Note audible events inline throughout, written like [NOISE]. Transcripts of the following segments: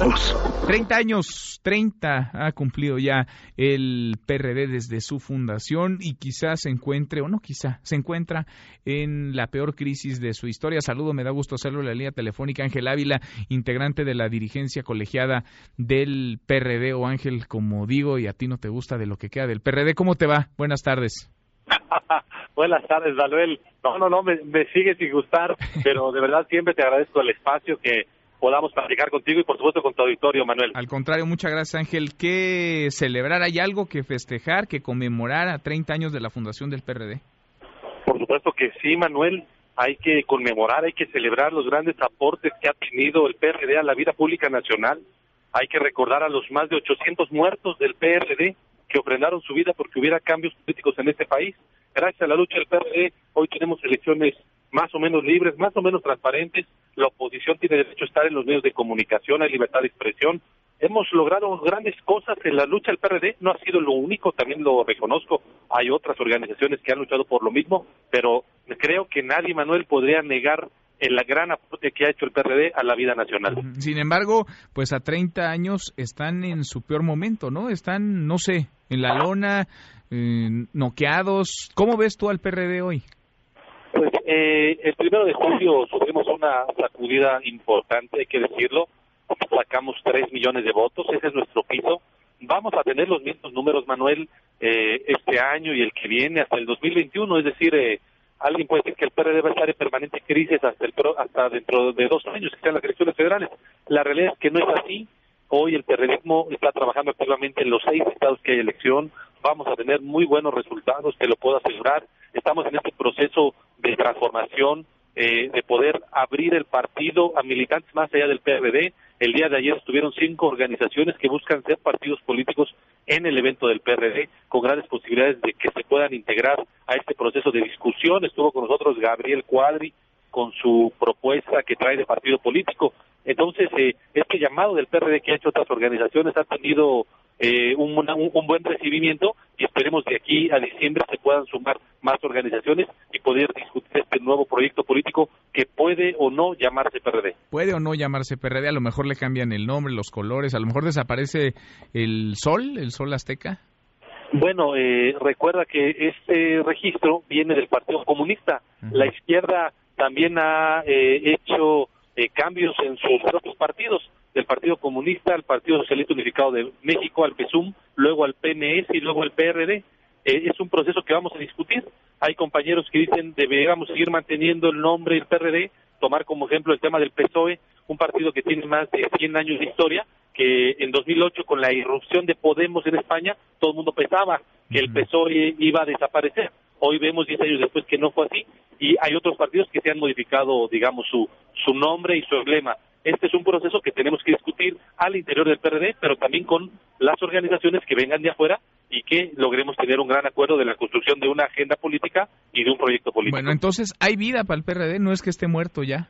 Cruz. 30 años, 30 ha cumplido ya el PRD desde su fundación y quizás se encuentre, o no quizá, se encuentra en la peor crisis de su historia. Saludo, me da gusto hacerlo la línea telefónica Ángel Ávila, integrante de la dirigencia colegiada del PRD, o Ángel, como digo, y a ti no te gusta de lo que queda del PRD. ¿Cómo te va? Buenas tardes. [LAUGHS] Buenas tardes, Manuel. No, no, no, me, me sigue sin gustar, pero de verdad siempre te agradezco el espacio que podamos platicar contigo y por supuesto con tu auditorio, Manuel. Al contrario, muchas gracias Ángel. ¿Qué celebrar? ¿Hay algo que festejar, que conmemorar a 30 años de la fundación del PRD? Por supuesto que sí, Manuel. Hay que conmemorar, hay que celebrar los grandes aportes que ha tenido el PRD a la vida pública nacional. Hay que recordar a los más de 800 muertos del PRD que ofrendaron su vida porque hubiera cambios políticos en este país. Gracias a la lucha del PRD, hoy tenemos elecciones más o menos libres, más o menos transparentes. La oposición tiene derecho a estar en los medios de comunicación, hay libertad de expresión. Hemos logrado grandes cosas en la lucha del PRD, no ha sido lo único, también lo reconozco. Hay otras organizaciones que han luchado por lo mismo, pero creo que nadie, Manuel, podría negar el gran aporte que ha hecho el PRD a la vida nacional. Sin embargo, pues a 30 años están en su peor momento, ¿no? Están, no sé, en la lona, eh, noqueados. ¿Cómo ves tú al PRD hoy? Pues eh, el primero de julio sufrimos una sacudida importante, hay que decirlo. Sacamos tres millones de votos, ese es nuestro piso. Vamos a tener los mismos números, Manuel, eh, este año y el que viene hasta el 2021, es decir, eh, alguien puede decir que el PRD va a estar en permanente crisis hasta, el, hasta dentro de dos años, que sean las elecciones federales. La realidad es que no es así. Hoy el PRDismo está trabajando activamente en los seis estados que hay elección. Vamos a tener muy buenos resultados, te lo puedo asegurar. Estamos en este proceso de transformación, eh, de poder abrir el partido a militantes más allá del PRD. El día de ayer estuvieron cinco organizaciones que buscan ser partidos políticos en el evento del PRD, con grandes posibilidades de que se puedan integrar a este proceso de discusión. Estuvo con nosotros Gabriel Cuadri con su propuesta que trae de partido político. Entonces, eh, este llamado del PRD que ha hecho otras organizaciones ha tenido eh, un, un, buen recibimiento y esperemos que aquí a diciembre se puedan sumar más organizaciones y poder discutir este nuevo proyecto político que puede o no llamarse PRD. Puede o no llamarse PRD, a lo mejor le cambian el nombre, los colores, a lo mejor desaparece el sol, el sol azteca. Bueno, eh, recuerda que este registro viene del Partido Comunista. La izquierda también ha eh, hecho eh, cambios en sus propios partidos, del Partido Comunista al Partido Socialista Unificado de México, al PSUM, luego al PNS y luego al PRD. Eh, es un proceso que vamos a discutir. Hay compañeros que dicen deberíamos seguir manteniendo el nombre del PRD, tomar como ejemplo el tema del PSOE, un partido que tiene más de 100 años de historia, que en 2008 con la irrupción de Podemos en España, todo el mundo pensaba que el PSOE iba a desaparecer. Hoy vemos 10 años después que no fue así y hay otros partidos que se han modificado, digamos, su, su nombre y su emblema. Este es un proceso que tenemos que discutir al interior del PRD, pero también con las organizaciones que vengan de afuera y que logremos tener un gran acuerdo de la construcción de una agenda política y de un proyecto político. Bueno, entonces hay vida para el PRD, no es que esté muerto ya.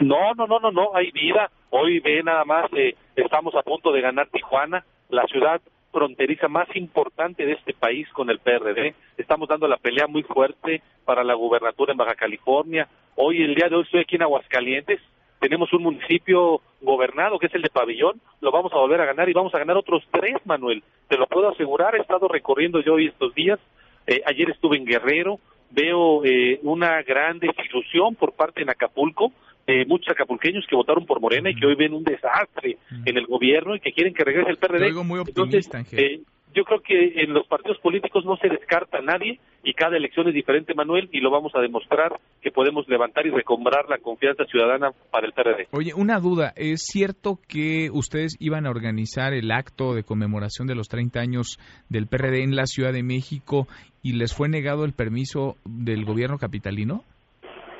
No, no, no, no, no, hay vida. Hoy ve nada más, eh, estamos a punto de ganar Tijuana, la ciudad fronteriza más importante de este país con el PRD. Estamos dando la pelea muy fuerte para la gubernatura en Baja California. Hoy, el día de hoy, estoy aquí en Aguascalientes. Tenemos un municipio gobernado que es el de Pabellón. Lo vamos a volver a ganar y vamos a ganar otros tres, Manuel. Te lo puedo asegurar. He estado recorriendo yo hoy estos días. Eh, ayer estuve en Guerrero. Veo eh, una gran desilusión por parte en Acapulco eh, muchos acapulqueños que votaron por Morena y que hoy ven un desastre en el gobierno y que quieren que regrese el PRD. muy optimista, eh, yo creo que en los partidos políticos no se descarta a nadie y cada elección es diferente, Manuel, y lo vamos a demostrar que podemos levantar y recombrar la confianza ciudadana para el PRD. Oye, una duda, ¿es cierto que ustedes iban a organizar el acto de conmemoración de los 30 años del PRD en la Ciudad de México y les fue negado el permiso del gobierno capitalino?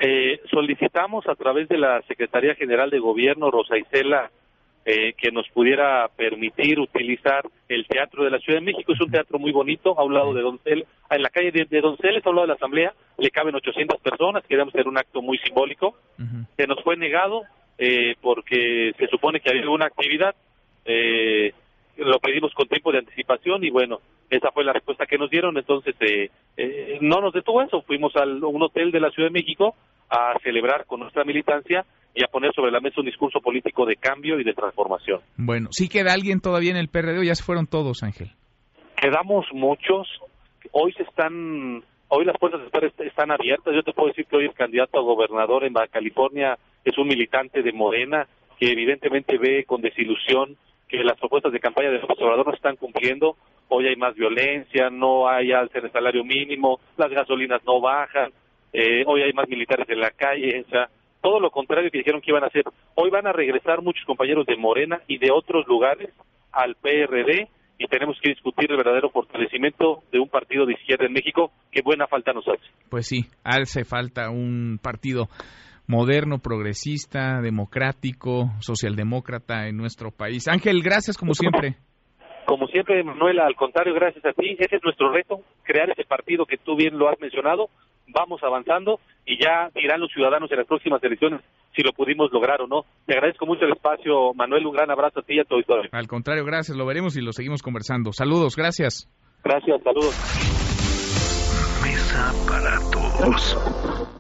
Eh, solicitamos a través de la Secretaría General de Gobierno, Rosa Isela, eh, que nos pudiera permitir utilizar el Teatro de la Ciudad de México. Es un teatro muy bonito, a un lado de Doncel, en la calle de, de Donceles, a un lado de la Asamblea, le caben 800 personas, queríamos hacer un acto muy simbólico. Se nos fue negado eh, porque se supone que había una actividad. Eh, lo pedimos con tiempo de anticipación y bueno, esa fue la respuesta que nos dieron, entonces eh, eh, no nos detuvo eso, fuimos a un hotel de la Ciudad de México a celebrar con nuestra militancia y a poner sobre la mesa un discurso político de cambio y de transformación. Bueno, ¿sí queda alguien todavía en el PRD o ya se fueron todos, Ángel? Quedamos muchos. Hoy se están, hoy las puertas están abiertas. Yo te puedo decir que hoy el candidato a gobernador en Baja California es un militante de Morena que evidentemente ve con desilusión que las propuestas de campaña del observador no están cumpliendo. Hoy hay más violencia, no hay alza en el salario mínimo, las gasolinas no bajan, eh, hoy hay más militares en la calle, o sea, todo lo contrario que dijeron que iban a hacer. Hoy van a regresar muchos compañeros de Morena y de otros lugares al PRD y tenemos que discutir el verdadero fortalecimiento de un partido de izquierda en México que buena falta nos hace. Pues sí, hace falta un partido moderno, progresista, democrático, socialdemócrata en nuestro país. Ángel, gracias como siempre. Como siempre, Manuela, al contrario, gracias a ti. Ese es nuestro reto, crear ese partido que tú bien lo has mencionado. Vamos avanzando y ya dirán los ciudadanos en las próximas elecciones si lo pudimos lograr o no. Te agradezco mucho el espacio, Manuel. Un gran abrazo a ti y a tu auditorio. Al contrario, gracias. Lo veremos y lo seguimos conversando. Saludos, gracias. Gracias, saludos. Mesa para todos.